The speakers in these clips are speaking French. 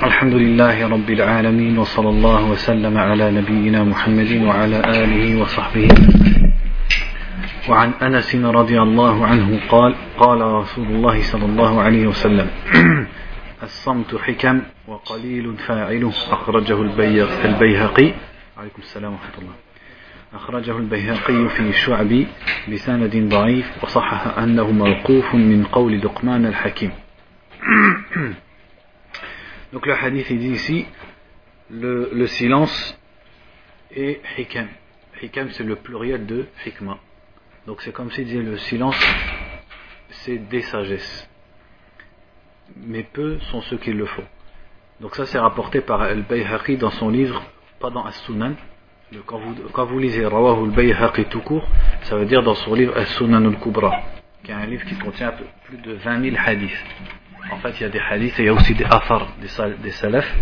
الحمد لله رب العالمين وصلى الله وسلم على نبينا محمد وعلى آله وصحبه. وعن أنس رضي الله عنه قال قال رسول الله صلى الله عليه وسلم الصمت حكم وقليل فاعله. أخرجه البيهقي. عليكم السلام ورحمة الله. أخرجه البيهقي في الشعب بسند ضعيف وصحح أنه موقوف من قول لقمان الحكيم. Donc le hadith il dit ici le, le silence est hikam. Hikam c'est le pluriel de hikma. Donc c'est comme s'il disait le silence c'est des sagesses. Mais peu sont ceux qui le font. Donc ça c'est rapporté par Al-Bayhaqi dans son livre, pas dans As-Sunan. Quand vous, quand vous lisez Rawahu al-Bayhaqi tout court, ça veut dire dans son livre As-Sunan al-Kubra, qui est un livre qui contient plus de 20 000 hadiths. En fait, il y a des hadiths et il y a aussi des afar des, salafs.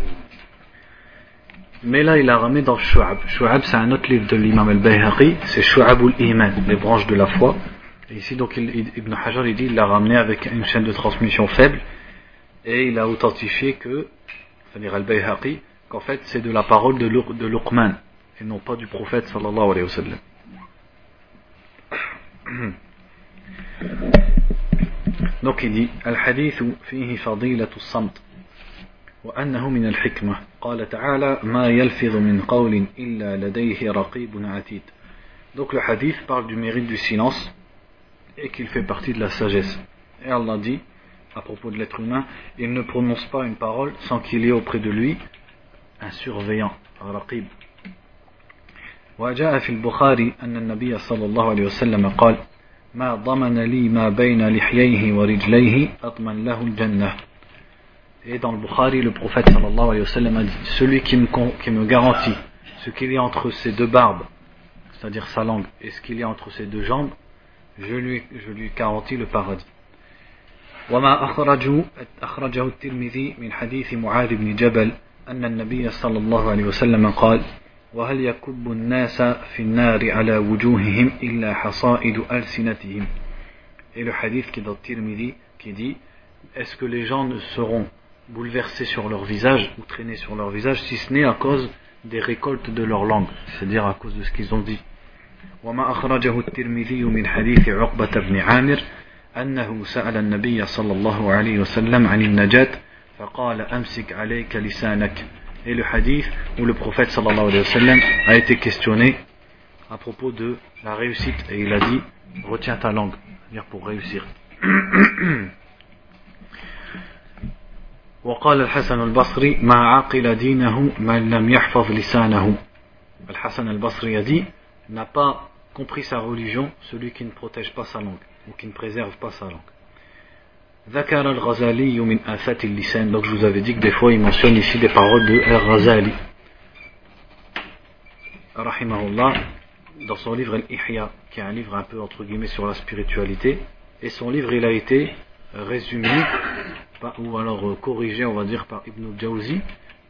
Mais là, il a ramené dans Shu'ab. Shu'ab, c'est un autre livre de l'imam al-Bayhaqi, c'est Shu'ab al-Iman, les branches de la foi. Et ici, donc, Ibn Hajar, il dit, il l'a ramené avec une chaîne de transmission faible, et il a authentifié que, c'est-à-dire al-Bayhaqi, qu'en fait, c'est de la parole de, de Luqman, et non pas du prophète, sallallahu alayhi wa sallam. Donc il dit الحديث فيه فضيلة الصمت وأنه من الحكمة قال تعالى ما يلفظ من قول إلا لديه رقيب عتيد Donc le hadith parle du mérite du silence et qu'il fait partie de la sagesse. Et Allah dit à propos de l'être humain, il ne prononce pas une parole sans qu'il y ait auprès de lui un surveillant, un raqib. وجاء في البخاري أن النبي صلى الله عليه وسلم قال ما ضمن لي ما بين لحييه ورجليه أضمن له الجنة Et dans le Bukhari, le prophète sallallahu alayhi wa sallam a dit Celui qui me, qui me garantit ce qu'il y a entre ses deux barbes, c'est-à-dire sa langue, et ce qu'il y a entre ses deux jambes, je lui, je lui garantis le paradis. وما أخرجه, أخرجه الترمذي من حديث معاذ بن جبل أن النبي صلى الله عليه وسلم قال وهل يكب الناس في النار على وجوههم إلا حصائد ألسنتهم Et le hadith qui est dans Tirmidhi qui dit Est-ce que les gens ne seront bouleversés sur leur visage ou traînés sur leur visage si ce n'est à cause des récoltes de leur langue, c'est-à-dire à cause de ce qu'ils ont dit. وما أخرجه الترمذي من حديث عقبة بن عامر أنه سأل النبي صلى الله عليه وسلم عن النجاة فقال أمسك عليك لسانك et le hadith où le prophète sallallahu alayhi wa sallam a été questionné à propos de la réussite et il a dit retiens ta langue, dire pour réussir. وقال الحسن البصري ما عقل دينه من لم يحفظ لسانه الحسن البصري a dit n'a pas compris sa religion celui qui ne protège pas sa langue ou qui ne préserve pas sa langue Zakar al-Ghazali min asat lisan Donc je vous avais dit que des fois il mentionne ici des paroles de al-Ghazali. Rahimahullah, dans son livre Al-Ihya, qui est un livre un peu entre guillemets sur la spiritualité, et son livre il a été résumé, ou alors euh, corrigé on va dire par Ibn al-Jawzi,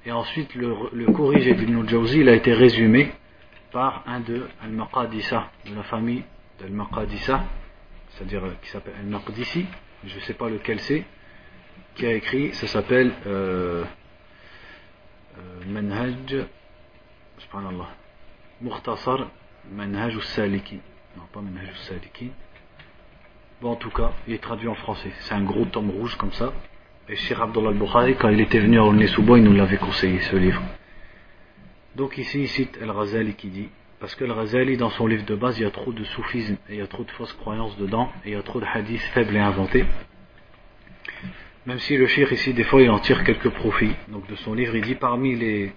et ensuite le, le corrigé d'Ibn al-Jawzi il a été résumé par un de Al-Maqadisa, de la famille d'Al-Maqadisa, c'est-à-dire euh, qui s'appelle Al-Maqdisi, je ne sais pas lequel c'est, qui a écrit, ça s'appelle euh, euh, Manhaj, Manhaj al-Saliki. Non, pas Manhaj al-Saliki. Bon, en tout cas, il est traduit en français. C'est un gros tome rouge comme ça. Et Cheikh Abdullah al-Bukhari, quand il était venu à Olnesouba, il nous l'avait conseillé, ce livre. Donc ici, il cite Al-Ghazali qui dit parce que le Razali, dans son livre de base, il y a trop de soufisme et il y a trop de fausses croyances dedans et il y a trop de hadiths faibles et inventés. Même si le shir ici, des fois, il en tire quelques profits. Donc de son livre, il dit parmi les,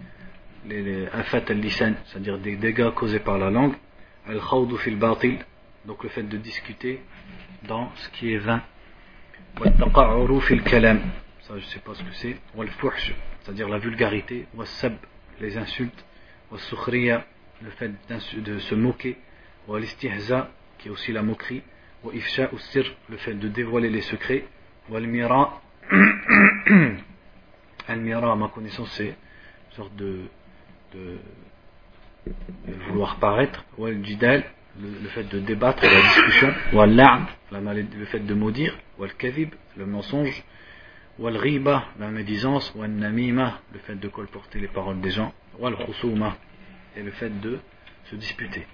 les, al-lisan, c'est-à-dire des dégâts causés par la langue, al-khawdu fil batil, donc le fait de discuter dans ce qui est vain. Wal fil kalam, ça je sais pas ce que c'est. Wal fuhsh, c'est-à-dire la vulgarité. Wal sab, les insultes. Wal sukhriya, le fait de se moquer, ou l'istihza, qui est aussi la moquerie, ou ifsha ou sir, le fait de dévoiler les secrets, ou al-mira, al-mira, à ma connaissance, c'est une sorte de, vouloir paraître, ou al-jidal, le, fait de débattre, la discussion, ou al-la'an, le fait de maudire, ou al-kadhib, le mensonge, wal riba, la médisance, wal namima, le fait de colporter les paroles des gens, wal khusuma, et le fait de se disputer.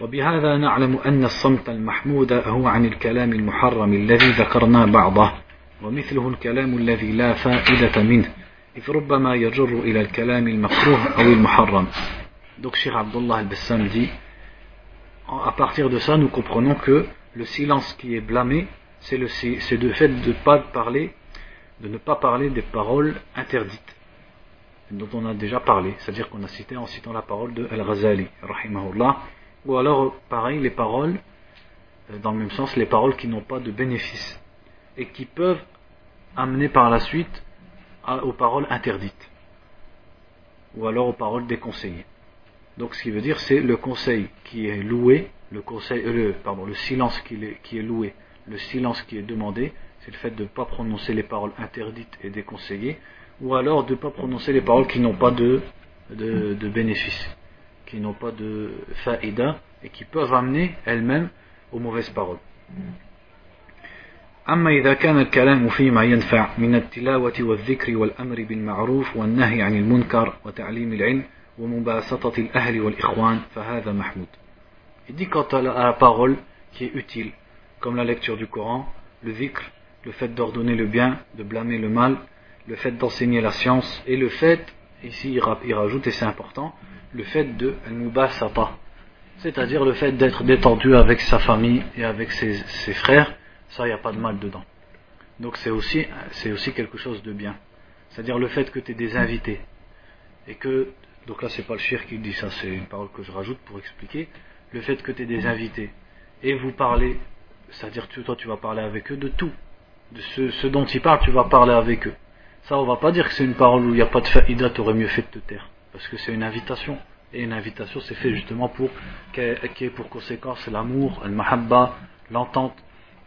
وبهذا نعلم أن الصمت المحمود هو عن الكلام المحرم الذي ذكرنا بعضه ومثله الكلام الذي لا فائدة منه إذ ربما يجر إلى الكلام المكروه أو المحرم Donc Cheikh Abdullah al-Bassam dit à partir de ça nous comprenons que le silence qui est blâmé c'est le c'est le fait de pas parler de ne pas parler des paroles interdites dont on a déjà parlé c'est-à-dire qu'on a cité en citant la parole de Al-Ghazali ou alors pareil les paroles euh, dans le même sens les paroles qui n'ont pas de bénéfice et qui peuvent amener par la suite aux paroles interdites ou alors aux paroles déconseillées. Donc ce qui veut dire c'est le conseil qui est loué, le conseil, euh, silence qui est, qui est loué, le silence qui est demandé, c'est le fait de ne pas prononcer les paroles interdites et déconseillées, ou alors de ne pas prononcer les paroles qui n'ont pas de, de, de bénéfice, qui n'ont pas de faïda et qui peuvent amener elles-mêmes aux mauvaises paroles. أما إذا كان الكلام فيما ينفع من التلاوة والذكر والأمر بالمعروف والنهي عن المنكر وتعليم العلم ومباسطة الأهل والإخوان فهذا محمود Il dit quant à la parole qui est utile, comme la lecture du Coran, le dhikr, le fait d'ordonner le bien, de blâmer le mal, le fait d'enseigner la science, et le fait, ici il rajoute, et c'est important, le fait de al-mubasata, c'est-à-dire le fait d'être détendu avec sa famille et avec ses, frères, ça, il n'y a pas de mal dedans. Donc c'est aussi, c'est aussi quelque chose de bien. C'est-à-dire le fait que tu aies des invités. Et que, donc là c'est pas le chir qui dit ça, c'est une parole que je rajoute pour expliquer. Le fait que tu aies des invités. Et vous parlez, c'est-à-dire toi tu vas parler avec eux de tout. De ce, dont ils parlent, tu vas parler avec eux. Ça, on va pas dire que c'est une parole où il n'y a pas de faïda, tu aurais mieux fait de te taire. Parce que c'est une invitation. Et une invitation, c'est fait justement pour, qui ait pour conséquence l'amour, le mahabba, l'entente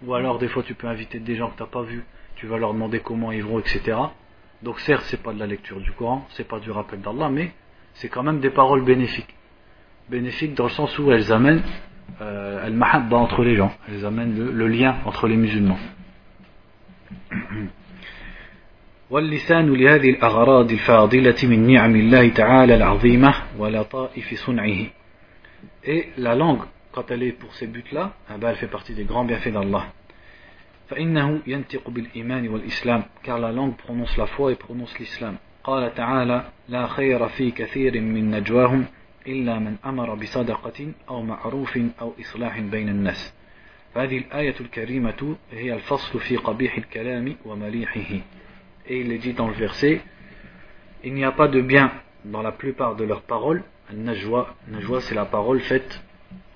ou alors des fois tu peux inviter des gens que tu n'as pas vus, tu vas leur demander comment ils vont, etc. Donc certes c'est pas de la lecture du Coran, c'est pas du rappel d'Allah, mais c'est quand même des paroles bénéfiques. Bénéfiques dans le sens où elles amènent euh, elles mahabba entre les gens, elles amènent le lien entre les musulmans. واللسان لهذه الأغراض الفاضلة من نعم الله تعالى العظيمة ولطائف صنعه. Et la langue quand elle est pour ces buts-là, eh elle fait partie des grands bienfaits d'Allah. فإنه ينطق بالإيمان والإسلام car la langue prononce la foi et prononce l'islam. قال تعالى لا خير في كثير من نجواهم إلا من أمر بصدقة أو معروف أو إصلاح بين الناس. فهذه الآية الكريمة هي الفصل في قبيح الكلام ومليحه. Et il est dit dans le verset, il n'y a pas de bien dans la plupart de leurs paroles. Najwa, najwa c'est la parole faite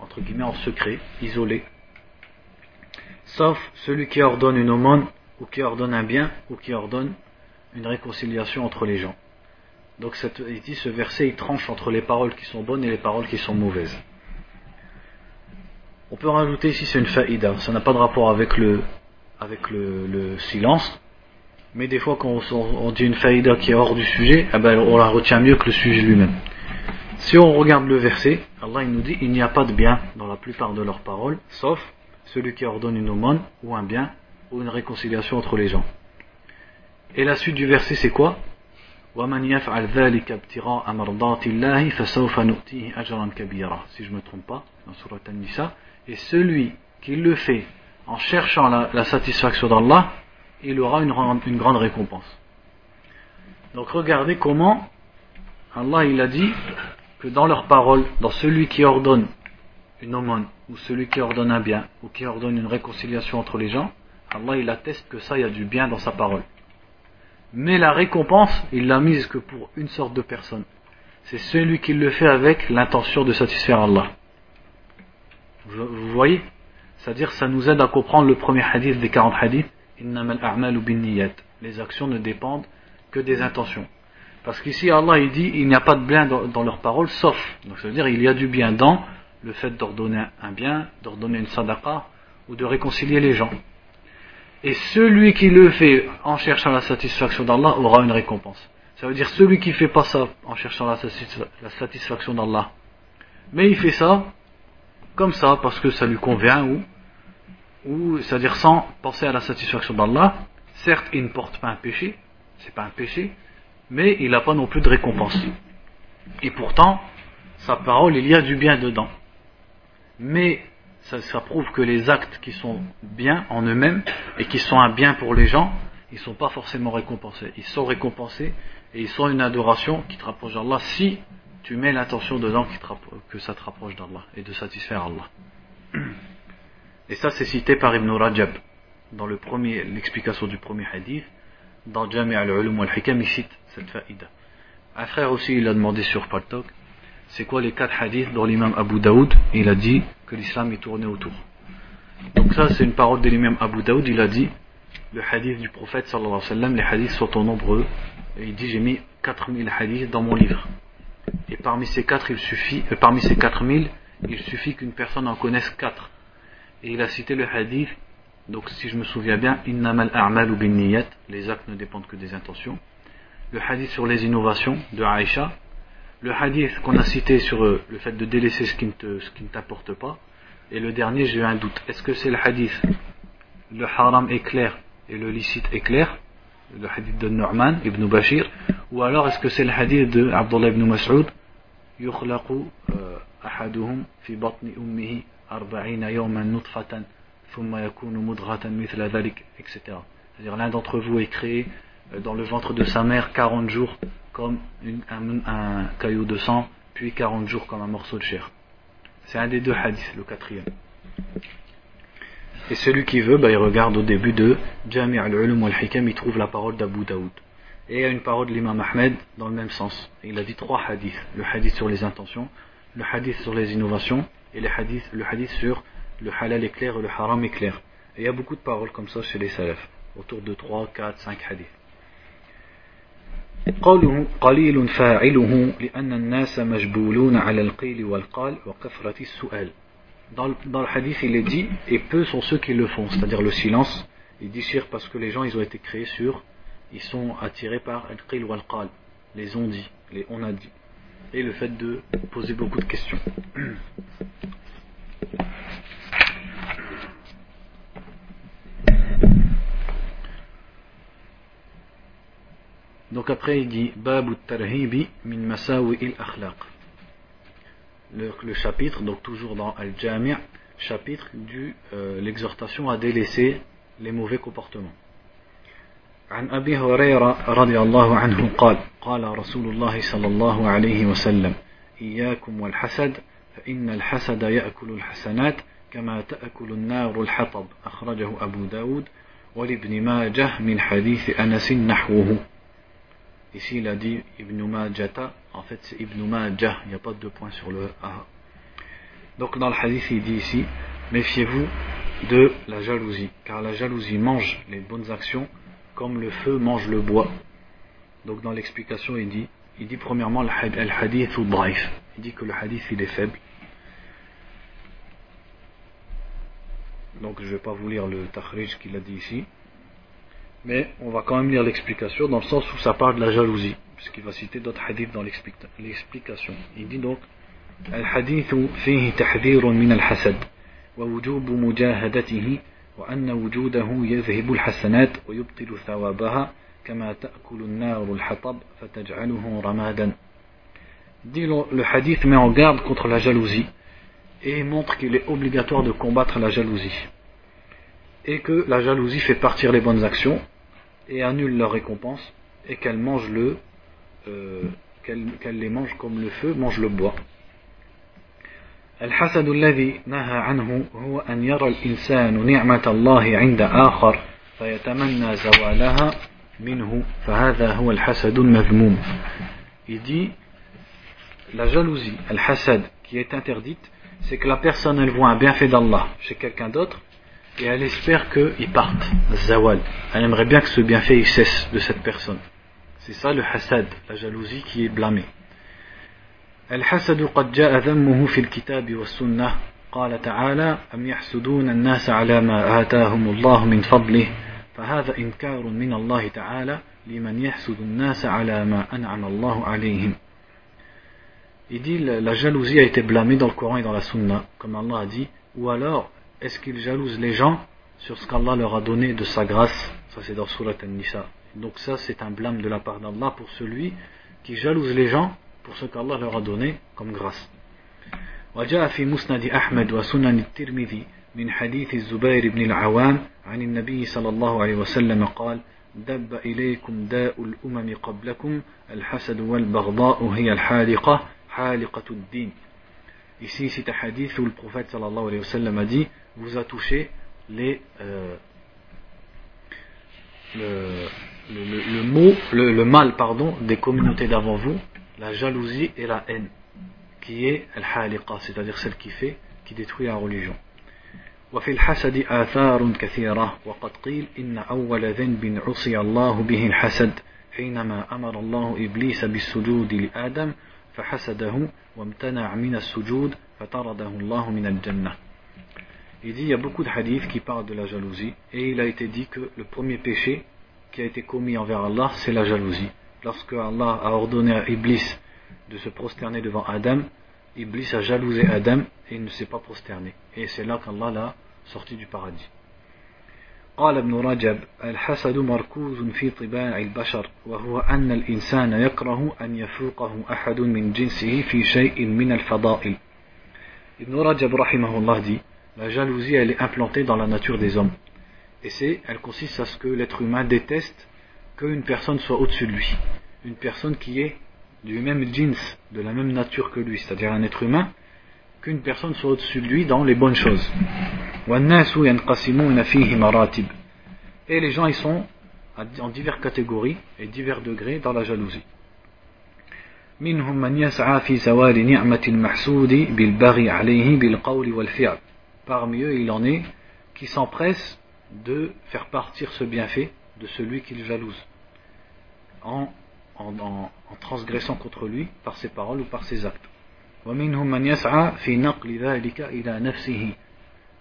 entre guillemets en secret, isolé, sauf celui qui ordonne une aumône, ou qui ordonne un bien, ou qui ordonne une réconciliation entre les gens. Donc dit ce verset il tranche entre les paroles qui sont bonnes et les paroles qui sont mauvaises. On peut rajouter ici c'est une faïda, ça n'a pas de rapport avec le, silence, mais des fois quand on, dit une faïda qui est hors du sujet, eh ben, on la retient mieux que le sujet lui-même. Si on regarde le verset, Allah il nous dit il n'y a pas de bien dans la plupart de leurs paroles, sauf celui qui ordonne une aumône ou un bien ou une réconciliation entre les gens. Et la suite du verset c'est quoi? Si je me trompe pas, dans Surat An-Nisa, et celui qui le fait en cherchant la, satisfaction d'Allah, il aura une, grande récompense. Donc regardez comment Allah il a dit que dans leurs paroles, dans celui qui ordonne une aumône, ou celui qui ordonne un bien, ou qui ordonne une réconciliation entre les gens, Allah il atteste que ça, il y a du bien dans sa parole. Mais la récompense, il l'a mise que pour une sorte de personne. C'est celui qui le fait avec l'intention de satisfaire Allah. Vous voyez? C'est-à-dire, ça nous aide à comprendre le premier hadith des 40 hadiths. Les actions ne dépendent que des intentions. Parce qu'ici, Allah, il dit, il n'y a pas de bien dans, leurs paroles, sauf. Donc, ça veut dire, il y a du bien dans le fait d'ordonner un bien, d'ordonner une sadaqa, ou de réconcilier les gens. Et celui qui le fait en cherchant la satisfaction d'Allah aura une récompense. Ça veut dire, celui qui ne fait pas ça en cherchant la, satisfaction d'Allah, mais il fait ça comme ça, parce que ça lui convient, ou, c'est-à-dire sans penser à la satisfaction d'Allah, certes, il ne porte pas un péché, c'est pas un péché, mais il n'a pas non plus de récompense. Et pourtant, sa parole, il y a du bien dedans. Mais ça, ça prouve que les actes qui sont bien en eux-mêmes et qui sont un bien pour les gens, ils ne sont pas forcément récompensés. Ils sont récompensés et ils sont une adoration qui te rapproche d'Allah si tu mets l'intention dedans que ça te rapproche d'Allah et de satisfaire Allah. Et ça, c'est cité par Ibn Rajab dans le l'explication du premier hadith. Dans Jami' al-Ulum al-Hikam, il cite cette faïda. Un frère aussi, il a demandé sur Paltok, c'est quoi les quatre hadiths dont l'imam Abu Daoud, il a dit que l'islam est tourné autour. Donc ça, c'est une parole de l'imam Abu Daoud, il a dit, le hadith du prophète sallallahu alayhi wa sallam, les hadiths sont nombreux, et il dit, j'ai mis 4000 hadiths dans mon livre. Et parmi ces il suffit, euh, parmi ces 4000, il suffit qu'une personne en connaisse quatre. Et il a cité le hadith, donc si je me souviens bien, Innamal a'malu bin niyat, les actes ne dépendent que des intentions. Le hadith sur les innovations de Aïcha. Le hadith qu'on a cité sur euh, le fait de délaisser ce qui ne t'apporte pas. Et le dernier, j'ai eu un doute. Est-ce que c'est le hadith Le haram est clair et le licite est clair le hadith de Nu'man ibn Bashir, ou alors est-ce que c'est le hadith de Abdullah ibn Mas'ud يخلق أحدهم في بطن أمه أربعين يوما نطفة ثم يكون مضغة مثل ذلك etc. C'est-à-dire l'un d'entre vous est créé euh, dans le ventre de sa mère 40 jours comme une, un, un, caillou de sang, puis 40 jours comme un morceau de chair. C'est un des deux hadiths, le quatrième. Et celui qui veut, bah, il regarde au début de Jami' al-Ulum al-Hikam, il trouve la parole d'Abu Daoud. Et il y a une parole de l'imam Ahmed dans le même sens. Il a dit trois hadiths. Le hadith sur les intentions, le hadith sur les innovations et le hadith, le hadith sur le halal éclair et le haram éclair. Et il y a beaucoup de paroles comme ça chez les salafs, autour de 3, 4, 5 hadiths. قوله قليل فاعله لأن الناس مجبولون على القيل والقال وكثرة السؤال dans le, dans le hadith, il est dit, et peu sont ceux qui le font, c'est-à-dire le silence. Il dit shirk parce que les gens, ils ont été créés sur, ils sont attirés par al-qil ou al-qal, les on dit, les on a dit, et le fait de poser beaucoup de questions. Donc après il dit Babu tarhibi min masawi il akhlaq le, chapitre, donc toujours dans Al-Jami' chapitre de euh, l'exhortation à délaisser les mauvais comportements. عن أبي هريرة رضي الله عنه قال قال رسول الله صلى الله عليه وسلم إياكم والحسد فإن الحسد يأكل الحسنات كما تأكل النار الحطب أخرجه أبو داود ولابن ماجه من حديث أنس نحوه Ici, il a dit Ibn Majata. En fait, c'est Ibn Majah. Il n'y a pas de deux points sur le A. Donc, dans le hadith, il dit ici Méfiez-vous de la jalousie, car la jalousie mange les bonnes actions comme le feu mange le bois. Donc, dans l'explication, il dit il dit premièrement le hadith ou bref. Il dit que le hadith il est faible. Donc, je ne vais pas vous lire le takhrij qu'il a dit ici. Mais on va quand même lire l'explication dans le sens où ça parle de la jalousie, puisqu'il va citer d'autres hadiths dans l'explication. Il dit donc الحديث فيه تحذير من الحسد ووجوب مجاهدته وأن وجوده يذهب الحسنات ويبطل ثوابها كما تأكل النار الحطب فتجعله رمادا dit le hadith met en garde contre la jalousie et montre qu'il est obligatoire de combattre la jalousie et que la jalousie fait partir les bonnes actions et annule leur récompense et qu'elle mange le euh, qu'elle les mange comme le feu mange le bois. الحسد الذي نهى عنه هو أن يرى الإنسان نعمة الله عند آخر فيتمنى زوالها منه فهذا هو الحسد المذموم. Il dit la jalousie, al-hasad, qui est interdite, c'est que la personne elle voit un bienfait d'Allah chez quelqu'un d'autre et elle espère qu'il parte, zawal. Elle aimerait bien que ce bienfait il cesse de cette personne. C'est ça le hasad, la jalousie qui est blâmée. الحسد قد جاء ذمه في الكتاب والسنة قال تعالى أم يحسدون الناس على ما آتاهم الله من فضله فهذا إنكار من الله تعالى لمن يحسد الناس على ما أنعم الله عليهم Il dit la jalousie a été blâmée dans le Coran et dans la Sunna, comme Allah a dit, ou alors est-ce qu'ils jalousent les gens sur ce qu'Allah leur a donné de sa grâce, Ça c'est dans Surat An-Nisa. Donc ça c'est un blâme de la part d'Allah pour celui qui jalouse les gens pour ce qu'Allah leur a donné comme grâce. وجاء في مسند أحمد وسنن الترمذي من حديث الزبير بن العوام عن النبي صلى الله عليه وسلم قال دب إليكم داء الأمم قبلكم الحسد والبغضاء هي الحالقة حالقة الدين Ici, c'est un hadith où le prophète sallallahu alayhi wa sallam a dit vous a touché les, euh, le, le, le, le, mot, le, mal pardon, des communautés d'avant vous, la jalousie et la haine, qui est al-haliqa, c'est-à-dire celle qui fait, qui détruit la religion. وفي الحسد آثار كثيرة وقد قيل إن أول ذنب عصي الله به الحسد حينما أمر الله إبليس بالسجود لآدم فحسده وامتنع من السجود فطرده الله من الجنة Il dit il y a beaucoup de hadiths qui parlent de la jalousie et il a été dit que le premier péché qui a été commis envers Allah c'est la jalousie. Lorsque Allah a ordonné à Iblis de se prosterner devant Adam, Iblis a jalousé Adam et il ne s'est pas prosterné. Et c'est là qu'Allah l'a sorti du paradis. قال ابن رجب الحسد مركوز في طباع البشر وهو أن الإنسان يكره أن يفوقه أحد من جنسه في شيء من الفضائل Ibn Rajab rahimahullah dit La jalousie elle est implantée dans la nature des hommes et c'est, elle consiste à ce que l'être humain déteste qu'une personne soit au-dessus de lui une personne qui est du même jeans, de la même nature que lui, c'est-à-dire un être humain, qu'une personne soit au-dessus de lui dans les bonnes choses. Et les gens, ils sont en diverses catégories et divers degrés dans la jalousie. Parmi eux, il en est qui s'empressent de faire partir ce bienfait de celui qu'il jalouse en en, en, en, transgressant contre lui par ses paroles ou par ses actes.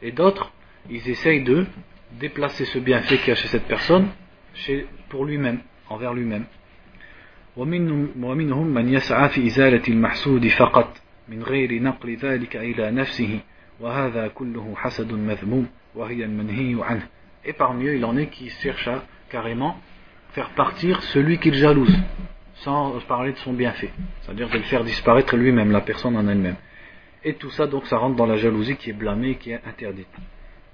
Et d'autres, ils essayent de déplacer ce bienfait qu'il y a chez cette personne chez, pour lui-même, envers lui-même. ومنهم من يسعى في إزالة المحسود فقط من غير نقل ذلك إلى نفسه وهذا كله حسد مذموم وهي المنهي عنه et parmi eux il en est qui cherchent à carrément faire partir celui qu'il jalouse, sans parler de son bienfait, c'est-à-dire de le faire disparaître lui-même, la personne en elle-même. Et tout ça, donc, ça rentre dans la jalousie qui est blâmée, qui est interdite.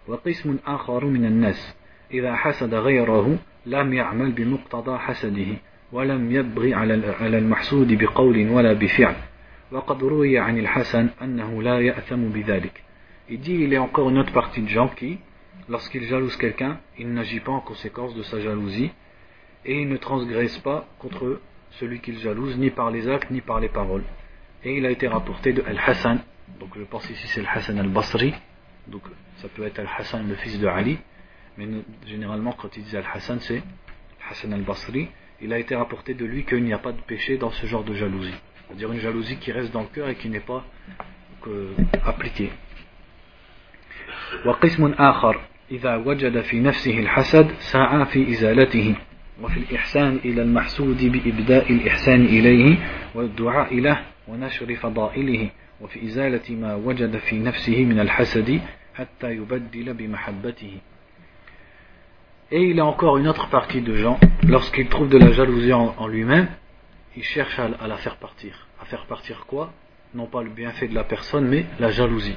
وقسم آخر من الناس إذا حسد غيره لم يعمل بمقتضى حسده ولم يبغي على المحسود بقول ولا بفعل وقد روي عن الحسن أنه لا يأثم بذلك Il dit il y a encore une autre partie de gens qui, lorsqu'il jalouse quelqu'un, il n'agit pas en conséquence de sa jalousie, et il ne transgresse pas contre celui qu'il jalouse, ni par les actes, ni par les paroles. Et il a été rapporté de Al-Hassan, donc je pense ici c'est Al-Hassan al-Basri, donc ça peut être Al-Hassan le fils de Ali, mais généralement quand il dit Al-Hassan c'est Al-Hassan al-Basri, il a été rapporté de lui qu'il n'y a pas de péché dans ce genre de jalousie. C'est-à-dire une jalousie qui reste dans le cœur et qui n'est pas que, appliquée. وقسم آخر إذا وجد في نفسه الحسد سعى في إزالته وفي الإحسان إلى المحسود بإبداء الإحسان إليه والدعاء له ونشر فضائله وفي إزالة ما وجد في نفسه من الحسد حتى يبدل بمحبته Et il y a encore une autre partie de gens, lorsqu'ils trouvent de la jalousie en, en lui-même, ils cherchent à, à, la faire partir. À faire partir quoi Non pas le bienfait de la personne, mais la jalousie.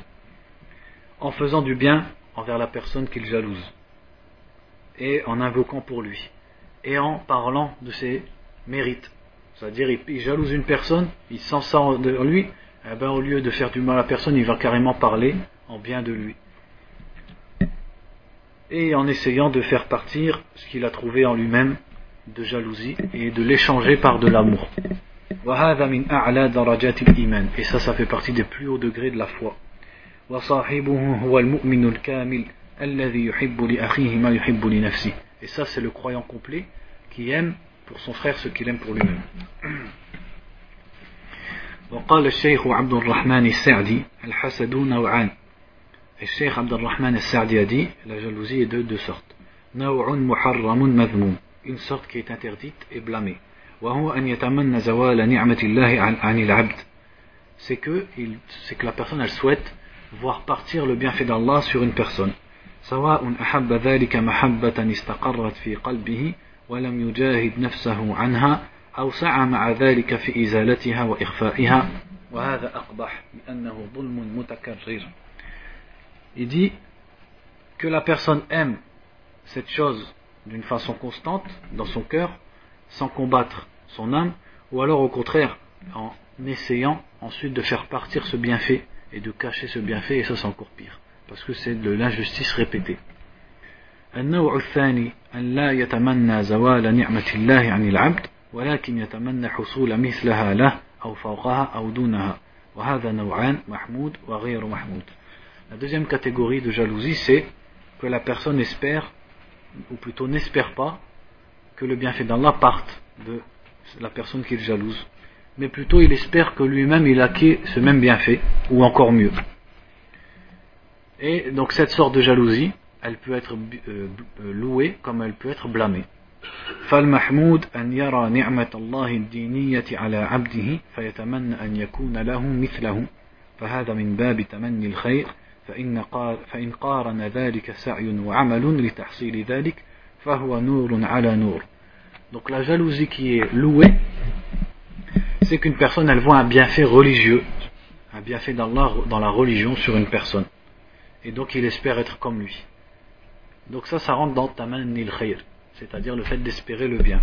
En faisant du bien envers la personne qu'il jalouse. Et en invoquant pour lui et en parlant de ses mérites. C'est-à-dire, il, jalouse une personne, il sent ça de lui, eh ben, au lieu de faire du mal à la personne, il va carrément parler en bien de lui. Et en essayant de faire partir ce qu'il a trouvé en lui-même de jalousie et de l'échanger par de l'amour. Et ça, ça fait partie des plus hauts degrés de la foi. Et ça, c'est le croyant complet qui aime pour son frère ce qu'il aime pour lui-même. وقال الشيخ عبد الرحمن السعدي الحسد نوعان الشيخ عبد الرحمن السعدي a dit la jalousie est de deux sortes نوع محرم مذموم une sorte qui est interdite et blâmée وهو أن يتمنى زوال نعمة الله عن العبد c'est que, c'est que la personne elle souhaite voir partir le bienfait d'Allah sur une personne سواء أحب ذلك محبة استقرت في قلبه ولم يجاهد نفسه عنها أو سعى مع ذلك في إزالتها وإخفائها وهذا أقبح لأنه ظلم متكرر Il dit que la personne aime cette chose d'une façon constante dans son cœur, sans combattre son âme, ou alors au contraire en essayant ensuite de faire partir ce bienfait et de cacher ce bienfait, et ça c'est encore pire, parce que c'est de l'injustice répétée. النوع الثاني أن لا يتمنى زوال نعمة الله عن العبد ولكن يتمنى حصول مثلها له أو فوقها أو دونها وهذا نوعان محمود وغير محمود La deuxième catégorie de jalousie c'est que la personne espère ou plutôt n'espère pas que le bienfait d'Allah parte de la personne qu'il jalouse, mais plutôt il espère que lui-même il acquit ce même bienfait, ou encore mieux. Et donc cette sorte de jalousie, elle peut être euh, euh, louée comme elle peut être blâmée. فالمحمود أن يرى نعمة الله الدينية على عبده فيتمنى أن يكون له مثله فهذا من باب تمني الخير فإن, فإن قارن ذلك سعي وعمل لتحصيل ذلك فهو نور على نور Donc la jalousie qui est louée, c'est qu'une personne elle voit un bienfait religieux, un bienfait d'Allah dans la religion sur une personne. Et donc il espère être comme lui. Donc ça, ça rentre dans tamanni al-khayr, c'est-à-dire le fait d'espérer le bien.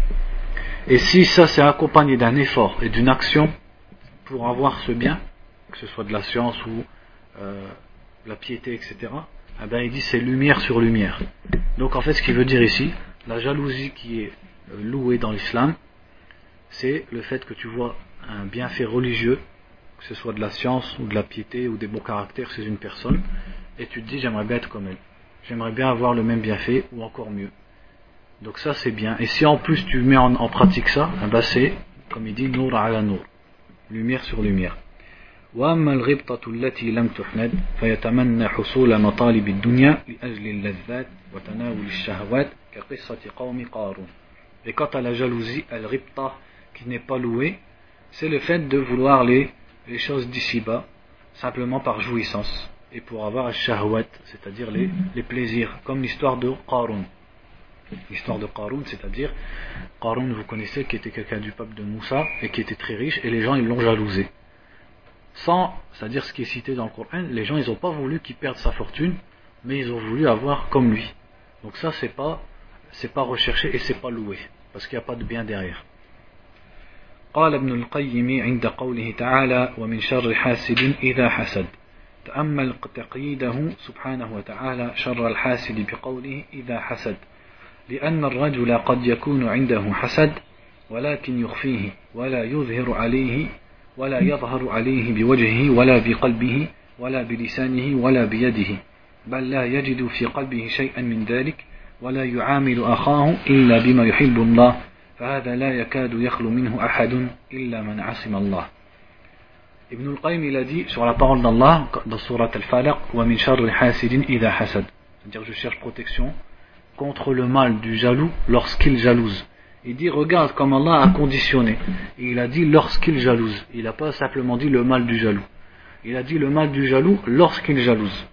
Et si ça c'est accompagné d'un effort et d'une action pour avoir ce bien, que ce soit de la science ou euh, la piété, etc., eh ben, il dit c'est lumière sur lumière. Donc en fait, ce qu'il veut dire ici, la jalousie qui est euh, louée dans l'islam, c'est le fait que tu vois un bienfait religieux, que ce soit de la science ou de la piété ou des beaux caractères chez une personne, et tu te dis j'aimerais bien être comme elle, j'aimerais bien avoir le même bienfait ou encore mieux. Donc ça c'est bien. Et si en plus tu mets en, pratique ça, eh ben c'est, comme il dit, nour ala nour, lumière sur lumière. وأما الغبطة التي لم تحمد فيتمنى حصول مطالب الدنيا لأجل اللذات وتناول الشهوات كقصة قوم قارون Et quant à la jalousie, al-ribta, qui n'est pas louée, c'est le fait de vouloir les, les choses d'ici-bas, simplement par jouissance, et pour avoir al-shahwat, c'est-à-dire les, les plaisirs, comme l'histoire de Qarun. L'histoire de Qarun, c'est-à-dire, Qarun, vous connaissez, qui était quelqu'un du peuple de Moussa, et qui était très riche, et les gens, ils l'ont jalousé sans, c'est-à-dire ce qui est cité dans le Coran, les gens ils n'ont pas voulu qu'il perde sa fortune, mais ils ont voulu avoir comme lui. Donc ça c'est pas c'est pas recherché et c'est pas loué, parce qu'il n'y a pas de bien derrière. قال ابن القيم عند قوله تعالى ومن شر حاسد إذا حسد تأمل تقييده سبحانه وتعالى شر الحاسد بقوله إذا حسد لأن الرجل قد يكون عنده حسد ولكن يخفيه ولا يظهر عليه ولا يظهر عليه بوجهه ولا بقلبه ولا بلسانه ولا بيده بل لا يجد في قلبه شيئا من ذلك ولا يعامل أخاه إلا بما يحب الله. فهذا لا يكاد يخلو منه أحد إلا من عصم الله Ibn al-Qayyim il a dit sur la parole d'Allah dans surat al-Falaq wa min sharri hasidin idha hasad c'est-à-dire je cherche protection contre le mal du jaloux lorsqu'il jalouse Il dit regarde comme Allah a conditionné. il a dit lorsqu'il jalouse. Il n'a pas simplement dit le mal du jaloux. Il a dit le mal du jaloux lorsqu'il jalouse.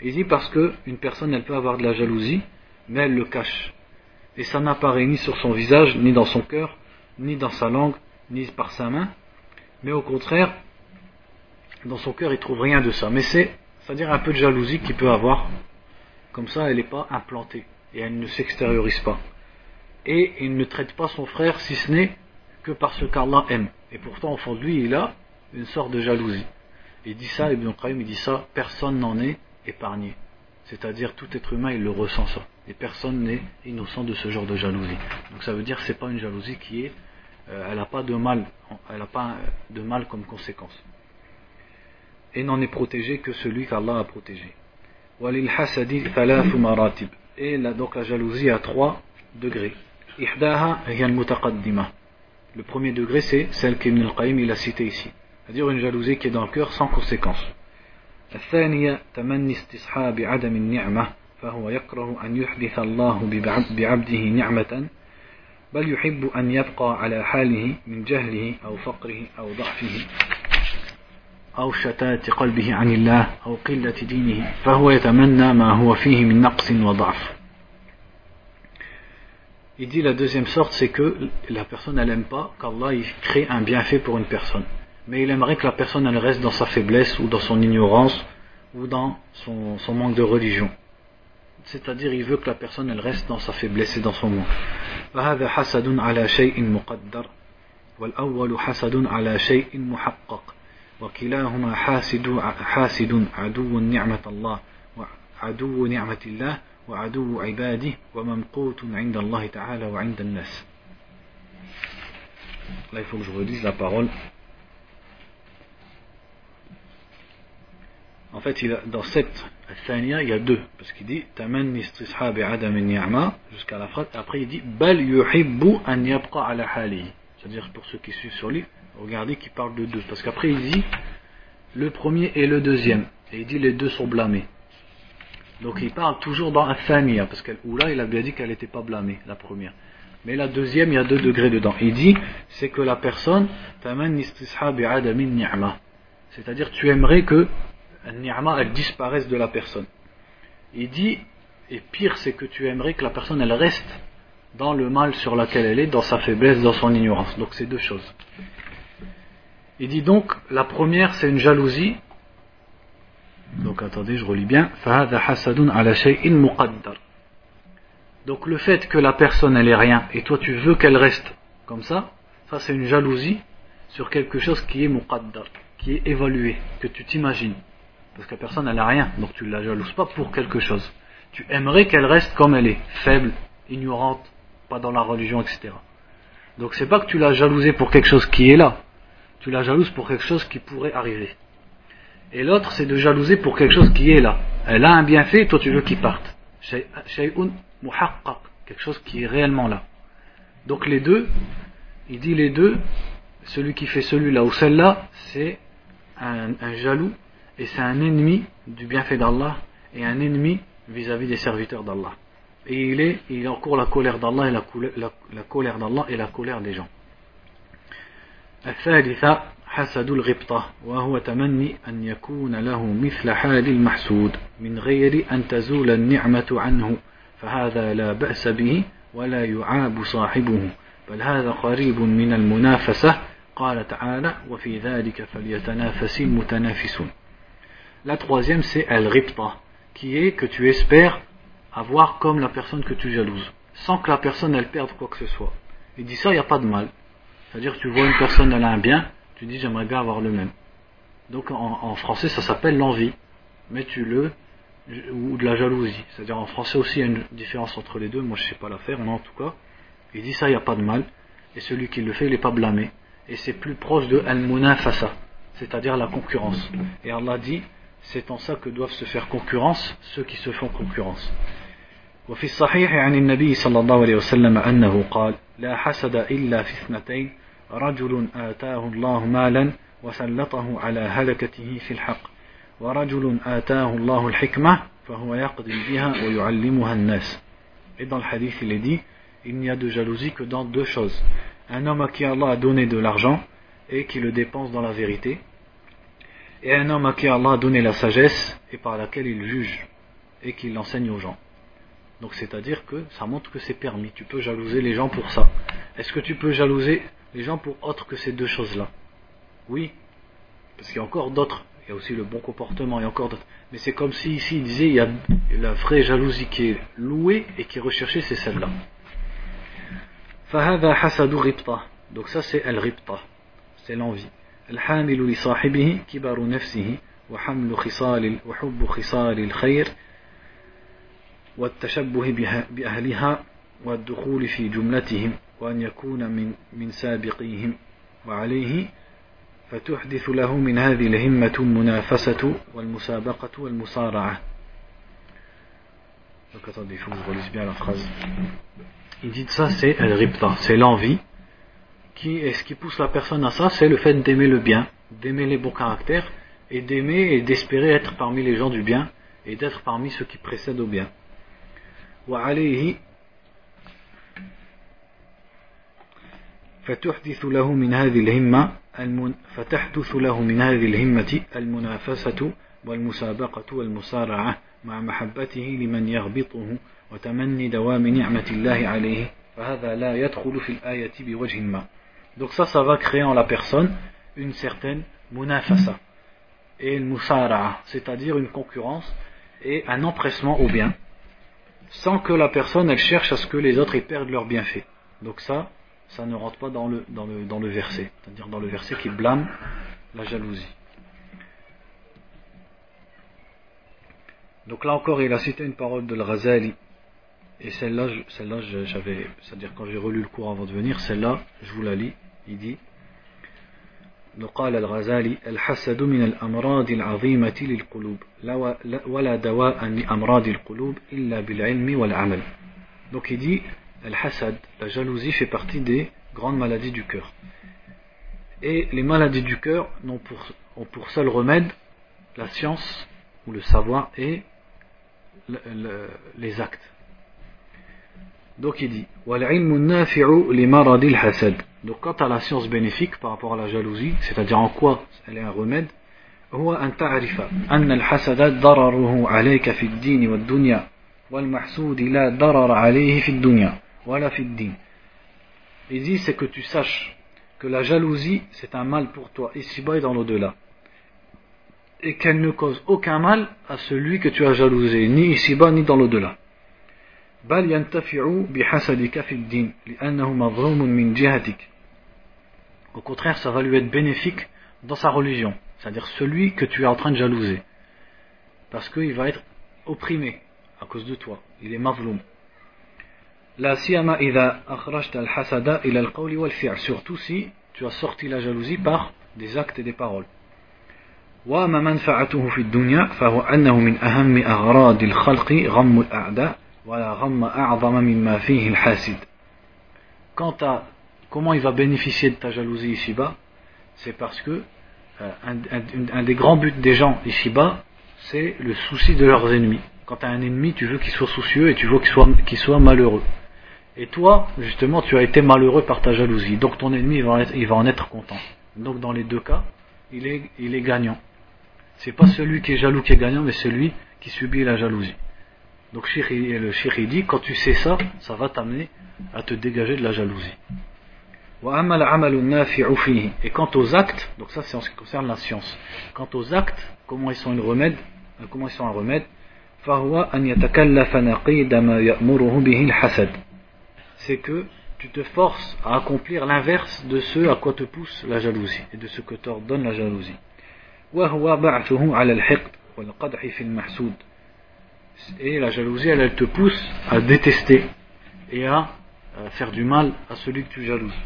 Il dit parce que une personne elle peut avoir de la jalousie, mais elle le cache. Et ça n'apparaît ni sur son visage, ni dans son cœur, ni dans sa langue, ni par sa main. Mais au contraire, dans son cœur il trouve rien de ça. Mais c'est, c'est-à-dire un peu de jalousie qu'il peut avoir. Comme ça, elle n'est pas implantée et elle ne s'extériorise pas et il ne traite pas son frère si ce n'est que parce qu'Allah aime. Et pourtant, au fond de lui, il a une sorte de jalousie. Il dit ça, Ibn Qayyim, il dit ça, personne n'en est épargné. C'est-à-dire tout être humain, il le ressent ça. Et personne n'est innocent de ce genre de jalousie. Donc ça veut dire que ce n'est pas une jalousie qui est, euh, elle n'a pas de mal, elle n'a pas de mal comme conséquence. Et n'en est protégé que celui qu'Allah a protégé. Et là, donc la jalousie a trois degrés. Le premier degré, c'est celle qu'Ibn al-Qayyim il a citée ici. C'est-à-dire une jalousie qui est dans le cœur sans conséquence. الثانية تمني استصحاب عدم النعمة فهو يكره أن يحدث الله بعبده نعمة بل يحب أن يبقى على حاله من جهله أو فقره أو ضعفه أو شتات قلبه عن الله أو قلة دينه فهو يتمنى ما هو فيه من نقص وضعف Il dit la deuxième sorte, c'est que la personne, n'aime pas qu'Allah crée un bienfait pour une personne. Mais il aimerait que la personne, elle reste dans sa faiblesse ou dans son ignorance ou dans son, son manque de religion. C'est-à-dire, il veut que la personne, elle reste dans sa faiblesse et dans son manque. فهذا حسد على شيء مقدر والأول حسد على شيء محقق وكلاهما حاسد حاسد عدو نعمة الله وعدو نعمة الله وعدو عباده وممقوت عند الله تعالى وعند الناس Là, il faut que je redise la parole. En fait, dans cette Thania, il y a deux. Parce qu'il dit Tamanni istishabi adam ni'ma jusqu'à la phrase. Après, il dit Bal yuhibbu an yabqa ala hali. C'est-à-dire, pour ceux qui suivent sur lui, regardez qu'il parle de deux. Parce qu'après, il dit le premier et le deuxième. Et il dit les deux sont blâmés. Donc il parle toujours dans Athania, parce que là il a bien dit qu'elle n'était pas blâmée, la première. Mais la deuxième, il y a deux degrés dedans. Il dit, c'est que la personne, c'est-à-dire tu aimerais que ni'ma elle disparaisse de la personne. Il dit, et pire c'est que tu aimerais que la personne elle reste dans le mal sur lequel elle est, dans sa faiblesse, dans son ignorance. Donc c'est deux choses. Il dit donc, la première c'est une jalousie donc attendez, je relis bien. Donc le fait que la personne elle est rien et toi tu veux qu'elle reste comme ça, ça c'est une jalousie sur quelque chose qui est muqaddar, qui est évalué, que tu t'imagines. Parce que la personne elle a rien, donc tu ne la jalouses pas pour quelque chose. Tu aimerais qu'elle reste comme elle est, faible, ignorante, pas dans la religion, etc. Donc c'est pas que tu l'as jalousée pour quelque chose qui est là, tu la jalouses pour quelque chose qui pourrait arriver. Et l'autre, c'est de jalouser pour quelque chose qui est là. Elle a un bienfait, toi tu veux qu'il parte. Shay'un muhaqqaq, quelque chose qui est réellement là. Donc les deux, il dit les deux, celui qui fait celui-là ou celle-là, c'est un, jaloux et c'est un ennemi du bienfait d'Allah et un ennemi vis-à-vis des serviteurs d'Allah. Et il est, il encourt la colère d'Allah et la, la colère d'Allah et la colère des gens. حسد الغبطة وهو تمني أن يكون له مثل حال المحسود من غير أن تزول النعمة عنه فهذا لا بأس به ولا يعاب صاحبه بل هذا قريب من المنافسة قال تعالى وفي ذلك فليتنافس المتنافسون La troisième c'est al-ribta, qui est que tu espères avoir comme la personne que tu jalouses, sans que la personne elle perde quoi que ce soit. Il dit ça, il n'y a pas de mal. C'est-à-dire tu vois une personne, elle a un bien, tu dis j'aimerais bien avoir le même. Donc en, français ça s'appelle l'envie, mais tu le ou de la jalousie. C'est-à-dire en français aussi il y a une différence entre les deux, moi je sais pas la faire, mais en tout cas, il dit ça, il n'y a pas de mal, et celui qui le fait, il n'est pas blâmé. Et c'est plus proche de al-munafasa, c'est-à-dire la concurrence. Et Allah dit, c'est en ça que doivent se faire concurrence ceux qui se font concurrence. وفي الصحيح عن النبي صلى الله عليه وسلم أنه قال لا حسد إلا في اثنتين رجل آتاه الله مالا وسلطه على هلكته في الحق ورجل آتاه الله الحكمة فهو يقضي بها ويعلمها الناس Et dans le hadith, il est dit, il n'y a de jalousie que dans deux choses. Un homme à qui Allah a donné de l'argent et qui le dépense dans la vérité. et un homme à qui Allah a donné la sagesse et par laquelle il juge et qu'il l'enseigne aux gens. Donc c'est-à-dire que ça montre que c'est permis, tu peux jalouser les gens pour ça. Est-ce que tu peux jalouser les gens pour autre que ces deux choses-là? Oui, parce qu'il y a encore d'autres, il y a aussi le bon comportement, il y a encore d'autres. Mais c'est comme si ici il disait il y a la vraie jalousie qui est louée et qui est recherchée, c'est celle-là. Donc ça c'est al-ribta, c'est l'envie. الحامل لصاحبه كبر نفسه وحمل خصال وحب خصال الخير والتشبه بأهلها والدخول في جملتهم وأن يكون من من سابقيهم وعليه فتحدث له من هذه الهمة المنافسة والمسابقة والمصارعة Donc attendez, il faut que je relise bien la phrase. Il dit ça, c'est al-ribta, c'est l'envie. Qui est ce qui pousse la personne à ça C'est le fait d'aimer le bien, d'aimer les bons caractères, et d'aimer et d'espérer être parmi les gens du bien, et d'être parmi ceux qui précèdent au bien. فتحدث له من هذه الهمة فتحدث له من هذه الهمة المنافسة والمسابقة والمصارعة مع محبته لمن يغبطه وتمني دوام نعمة الله عليه فهذا لا يدخل في الآية بوجه ما Donc ça, ça va créer en la personne une certaine munafasa et une musara'a, c'est-à-dire une concurrence et un empressement au bien, sans que la personne elle cherche à ce que les autres y perdent leurs bienfaits. Donc ça, ça ne rentre pas dans le, verset, c'est-à-dire dans le verset qui blâme la jalousie. Donc là encore, il a cité une parole de l'Ghazali, et celle-là, celle-là, j'avais, c'est-à-dire quand j'ai relu le cours avant de venir, celle-là, je vous la lis, il dit قال الغزالي الحسد من الأمراض العظيمة للقلوب ولا دواء لأمراض القلوب إلا بالعلم والعمل donc il dit Al-Hasad, la jalousie fait partie des grandes maladies du cœur. Et les maladies du cœur ont pour, ont pour seul remède la science ou le savoir et le, le, les actes. Donc il dit Donc quant à la science bénéfique par rapport à la jalousie, c'est-à-dire en quoi elle est un remède, هو أن تعرف أن الحسد ضرره عليك في الدين والدنيا والمحسود لا ضرر عليه في الدنيا voilà fiddin. Il dit c'est que tu saches que la jalousie c'est un mal pour toi ici-bas et dans l'au-delà. Et qu'elle ne cause aucun mal à celui que tu as jalousé, ni ici-bas ni dans l'au-delà. Au contraire, ça va lui être bénéfique dans sa religion, c'est-à-dire celui que tu es en train de jalouser. Parce qu'il va être opprimé à cause de toi. Il est mavloum. La siyama idha akhrajta al-hasada ila al-qawli wal-fi'l. Surtout si tu as sorti la jalousie par des actes et des paroles. وما منفعته في الدنيا فهو أنه من أهم أغراض الخلق غم الأعداء ولا غم أعظم مما فيه الحاسد Quant à comment il va bénéficier de ta jalousie ici-bas, c'est parce que euh, un, des grands buts des gens ici-bas, c'est le souci de leurs ennemis. Quand tu as un ennemi, tu veux qu'il soit soucieux et tu veux qu'il soit, malheureux. Et toi, justement, tu as été malheureux par ta jalousie. Donc ton ennemi, il va, il en être content. Donc dans les deux cas, il est, il est gagnant. C'est pas celui qui est jaloux qui est gagnant, mais celui qui subit la jalousie. Donc le shir dit, quand tu sais ça, ça va t'amener à te dégager de la jalousie. Et quant aux actes, donc ça c'est en ce qui concerne la science. Quant aux actes, comment ils sont une remède, euh, comment ils sont un remède, c'est que tu te forces à accomplir l'inverse de ce à quoi te pousse la jalousie et de ce que t'ordonne la jalousie. Et la jalousie, elle, te pousse à détester et à faire du mal à celui que tu jalouses.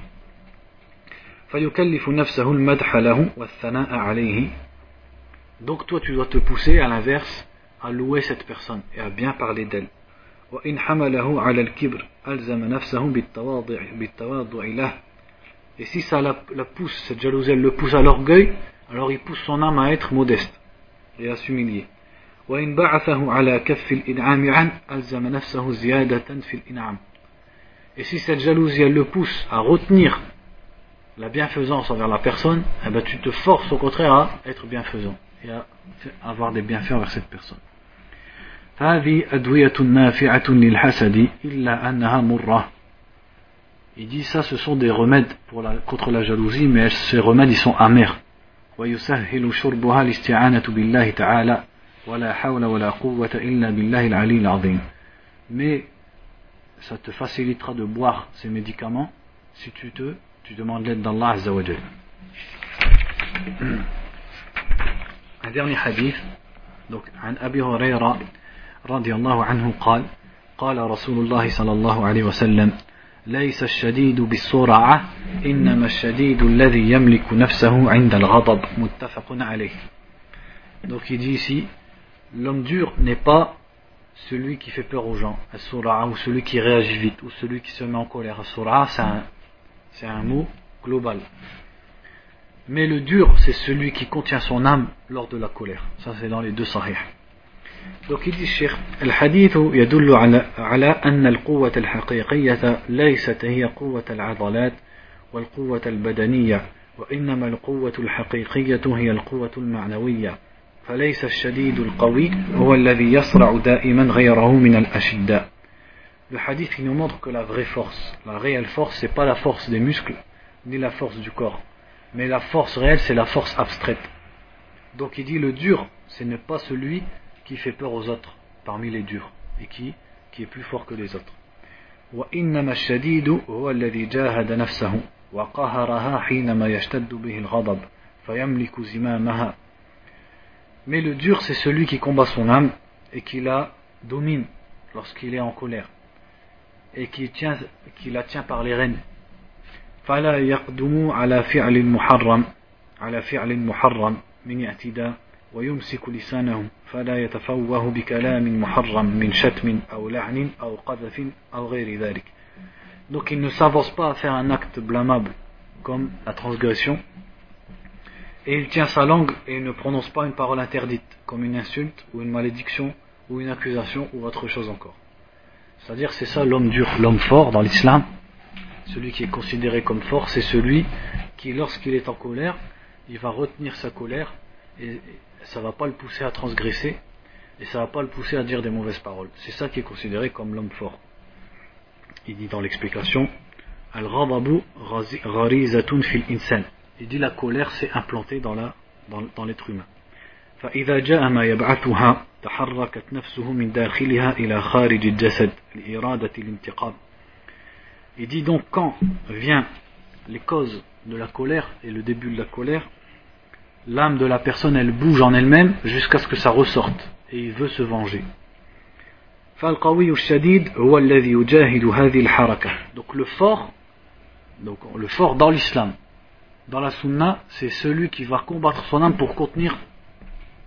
Donc toi tu dois te pousser à l'inverse à louer cette personne et à bien parler d'elle. وإن حمله على الكبر ألزم نفسه بالتواضع, بالتواضع له Et si ça la, la pousse, cette jalousie, elle le pousse à l'orgueil, alors il pousse son âme à être modeste et à s'humilier. وإن بعثه على كف الإنعام عنه ألزم نفسه زيادة في الإنعام. Et si cette jalousie, elle le pousse à retenir la bienfaisance envers la personne, eh ben, tu te forces au contraire à être bienfaisant et à avoir des bienfaits envers cette personne. Il dit ça, ce sont des remèdes contre la jalousie, mais ces remèdes, ils sont amers. Mais ça te facilitera de boire ces médicaments si tu te tu demandes l'aide d'Allah Azza wa un dernier hadith donc أبي هريرة رضي الله عنه قال قال رسول الله صلى الله عليه وسلم ليس الشديد بالسرعة إنما الشديد الذي يملك نفسه عند الغضب متفق عليه donc il dit ici l'homme dur n'est pas celui qui fait peur aux gens as ou celui qui réagit vite ou celui qui se met en colère as c'est un, c'est un mot global. Mais le dur c'est celui qui contient son âme lors de la colère. Ça c'est dans les deux sahih. Donc il dit Cheikh, الحديث يدل على على أن القوة الحقيقية ليست هي قوة العضلات والقوة البدنية وإنما القوة الحقيقية هي القوة المعنوية فليس الشديد القوي هو الذي يصرع دائما غيره من الأشداء le hadith nous montre que la vraie force, la réelle force, c'est pas la force des muscles, ni la force du corps. Mais la force réelle, c'est la force abstraite. Donc il dit le dur, ce n'est pas celui qui fait peur aux autres, parmi les durs, et qui, qui est plus fort que les autres. Mais le dur, c'est celui qui combat son âme et qui la domine lorsqu'il est en colère et qui, tient, qui la tient par les rênes. فلا يقدم على فعل محرم على فعل محرم من اعتداء ويمسك لسانه فلا يتفوه بكلام محرم من شتم أو لعن أو قذف أو غير ذلك donc il ne s'avance pas à faire un acte blâmable comme la transgression et il tient sa langue et il ne prononce pas une parole interdite comme une insulte ou une malédiction ou une accusation ou autre chose encore c'est-à-dire c'est ça l'homme dur l'homme fort dans l'islam celui qui est considéré comme fort c'est celui qui lorsqu'il est en colère il va retenir sa colère et ça ne va pas le pousser à transgresser et ça ne va pas le pousser à dire des mauvaises paroles. C'est ça qui est considéré comme l'homme fort. Il dit dans l'explication Al-Ghadabu gharizatun fil insan. Il dit la colère s'est implantée dans la dans, dans l'être humain. فإذا جاء ما يبعثها تحركت نفسه من داخلها إلى خارج الجسد لإرادة الانتقام. Il dit donc quand vient les causes de la colère et le début de la colère, l'âme de la personne elle bouge en elle-même jusqu'à ce que ça ressorte et il veut se venger. Donc le fort, donc le fort dans l'islam, dans la sunna, c'est celui qui va combattre son âme pour contenir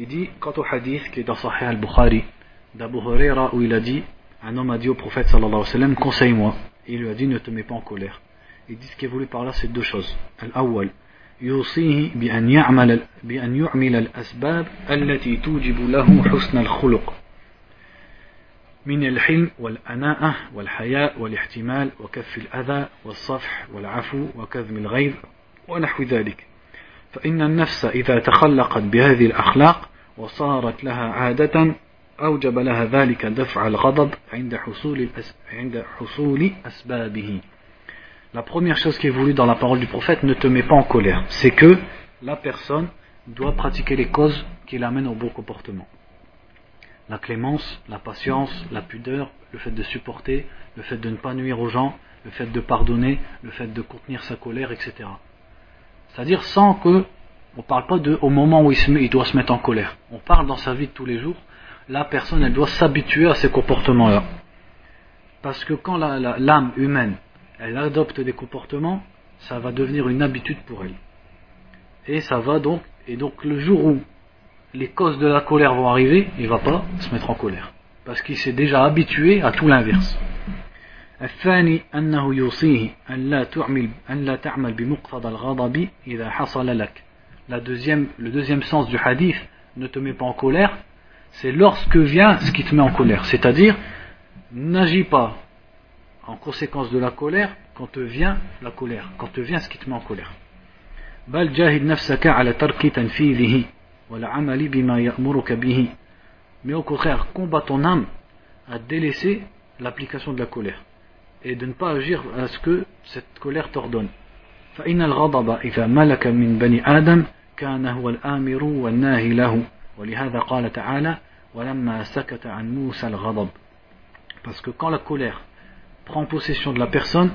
Il dit, quant au hadith qui est dans Sahih al-Bukhari d'Abu Huraira où il a dit, un homme a dit au prophète sallallahu alayhi wa sallam, conseille-moi. Il lui a dit, ne te mets pas en colère. Il dit, ce qui est voulu par là, c'est deux choses. Al-awwal, يوصيه بأن يعمل بأن يعمل الأسباب التي توجب له حسن الخلق من الحلم والأناءة والحياء والاحتمال وكف الأذى والصفح والعفو وكظم الغيظ ونحو ذلك فإن النفس إذا تخلقت بهذه الأخلاق وصارت لها عادة أوجب لها ذلك دفع الغضب عند حصول عند حصول أسبابه la première chose qui est voulue dans la parole du prophète, ne te mets pas en colère. C'est que la personne doit pratiquer les causes qui l'amènent au bon comportement. La clémence, la patience, la pudeur, le fait de supporter, le fait de ne pas nuire aux gens, le fait de pardonner, le fait de contenir sa colère, etc. C'est-à-dire sans que on ne parle pas de au moment où il, il doit se mettre en colère. On parle dans sa vie de tous les jours. La personne, elle doit s'habituer à ces comportements-là. Parce que quand l'âme humaine elle adopte des comportements, ça va devenir une habitude pour elle. Et ça va donc, et donc le jour où les causes de la colère vont arriver, il ne va pas se mettre en colère. Parce qu'il s'est déjà habitué à tout l'inverse. La deuxième, le deuxième sens du hadith, ne te mets pas en colère, c'est lorsque vient ce qui te met en colère. C'est-à-dire, n'agis pas en conséquence de la colère quand te vient la colère, quand te vient ce qui te met en colère. Mais au contraire, combat ton âme à délaisser l'application de la colère et de ne pas agir à ce que cette colère t'ordonne. فإن الغضب إذا ملك من بني آدم كان هو الآمر والناهي له ولهذا قال تعالى ولما سكت عن موسى الغضب parce que quand la colère prend possession de la personne,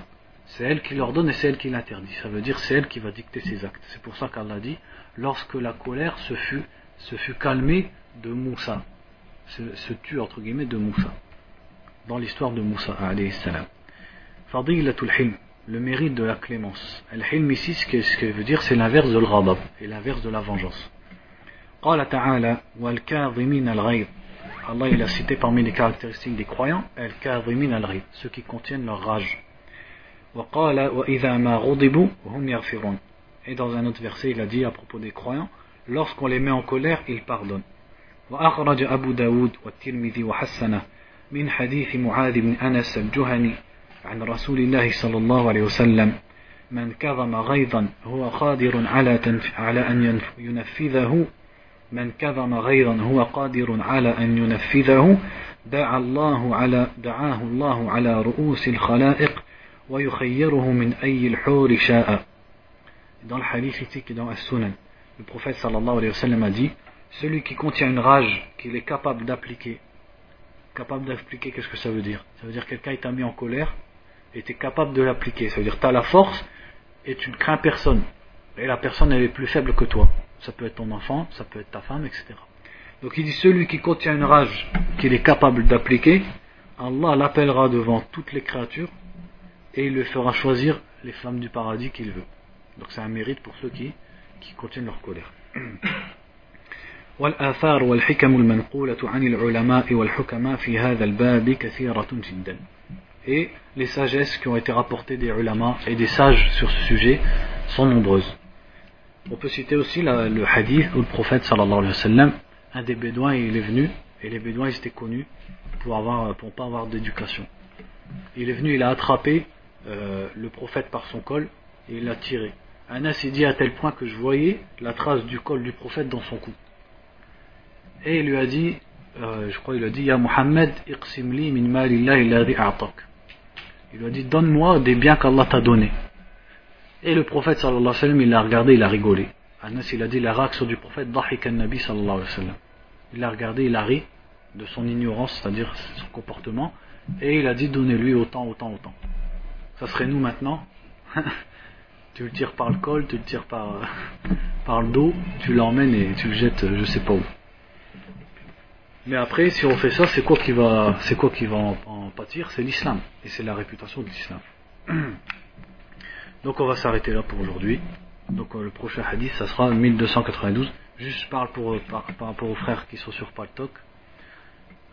c'est elle qui l'ordonne et c'est elle qui l'interdit. Ça veut dire c'est elle qui va dicter ses actes. C'est pour ça qu'Allah dit lorsque la colère se fut, se fut calmée de Moussa, se, se tue entre guillemets de Moussa, dans l'histoire de Moussa alayhi salam. Fadilatul hilm. le mérite de la clémence. Al-hilm ici, ce que, veut dire, c'est l'inverse de l'ghadab et l'inverse de la vengeance. Allah il a cité parmi les caractéristiques des croyants al-kadhimin al ceux qui contiennent leur rage. Et dans un autre verset, il a dit à propos des croyants, lorsqu'on les met en colère, ils pardonnent. وأخرج أبو داود والترمذي وحسنه من حديث معاذ بن أنس الجهني عن رسول الله صلى الله عليه وسلم من كظم غيظا هو قادر على, على أن ينفذه من كظم غيظا هو قادر على أن ينفذه دعا الله على دعاه الله على رؤوس الخلائق ويخيره من أي الحور شاء Dans le hadith ici qui est dans As-Sunan, le prophète sallallahu alayhi wa sallam a dit Celui qui contient une rage qu'il est capable d'appliquer. Capable d'appliquer, qu'est-ce que ça veut dire Ça veut dire que quelqu'un t'a mis en colère et tu es capable de l'appliquer. Ça veut dire que tu as la force et tu ne crains personne. Et la personne, elle est plus faible que toi. Ça peut être ton enfant, ça peut être ta femme, etc. Donc il dit celui qui contient une rage qu'il est capable d'appliquer, Allah l'appellera devant toutes les créatures et il le fera choisir les flammes du paradis qu'il veut. Donc c'est un mérite pour ceux qui, qui contiennent leur colère. والآثار والحكم المنقولة عن العلماء والحكماء في هذا الباب كثيرة جدا et les sagesses qui ont été rapportées des ulama et des sages sur ce sujet sont nombreuses. On peut citer aussi le hadith où le prophète sallallahu alayhi wa sallam, un des bédouins, il est venu, et les bédouins ils étaient connus pour avoir pour pas avoir d'éducation. Il est venu, il a attrapé euh, le prophète par son col et il l'a tiré. Anas il dit à tel point que je voyais la trace du col du prophète dans son cou. Et il lui a dit, euh, je crois il a dit, Ya Muhammad, iqsimli min malillahi alladhi a'tak. Il lui a dit Donne-moi des biens qu'Allah t'a donnés. Et le prophète sallallahu alayhi wa sallam, il l'a regardé, il a rigolé. Anas, il a dit la réaction du prophète Dahik nabi sallallahu alayhi wa sallam. Il l'a regardé, il a ri de son ignorance, c'est-à-dire son comportement, et il a dit Donnez-lui autant, autant, autant. Ça serait nous maintenant. tu le tires par le col, tu le tires par, par le dos, tu l'emmènes et tu le jettes je sais pas où. Mais après, si on fait ça, c'est quoi qui va, c'est quoi qui va en, pâtir? C'est l'islam. Et c'est la réputation de l'islam. Donc on va s'arrêter là pour aujourd'hui. Donc euh, le prochain hadith, ça sera 1292. Juste je parle pour, par, rapport aux frères qui sont sur Paltok.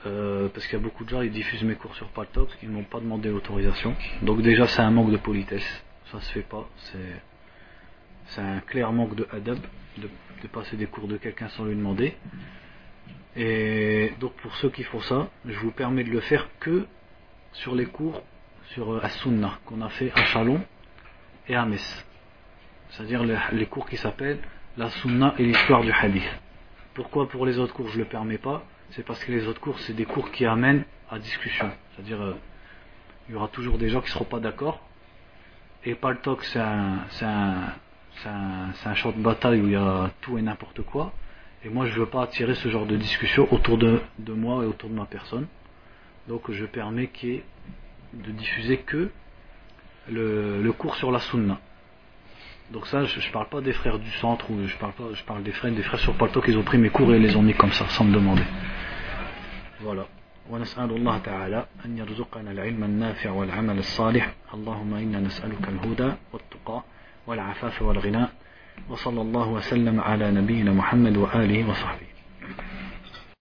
Euh, parce qu'il y a beaucoup de gens, ils diffusent mes cours sur Paltok, ils m'ont pas demandé l'autorisation. Donc déjà c'est un manque de politesse. Ça se fait pas. C'est, c'est un clair manque de adab de passer des cours de quelqu'un sans lui demander. Et donc pour ceux qui font ça, je vous permets de le faire que sur les cours sur euh, As-Sunnah qu'on a fait à Chalon et à Metz. C'est-à-dire les, cours qui s'appellent la Sunnah et l'histoire du Hadith. Pourquoi pour les autres cours je ne le permets pas? C'est parce que les autres cours c'est des cours qui amènent à discussion. C'est-à-dire euh, il y aura toujours des gens qui ne seront pas d'accord. Et pas le talk c'est un champ de bataille où il y a tout et n'importe quoi. Et moi, je ne veux pas attirer ce genre de discussion autour de, de, moi et autour de ma personne. Donc, je permets qu'il de diffuser que le, le, cours sur la sunna. Donc ça, je ne parle pas des frères du centre, ou je parle, pas, je parle des frères, des frères sur Palto qui ont pris mes cours et les ont mis comme ça, sans me demander. Voilà. ونسأل الله تعالى أن يرزقنا العلم النافع والعمل الصالح اللهم إنا نسألك الهدى والتقى والعفاف والغنى وصلى الله وسلم على نبينا محمد وآله وصحبه.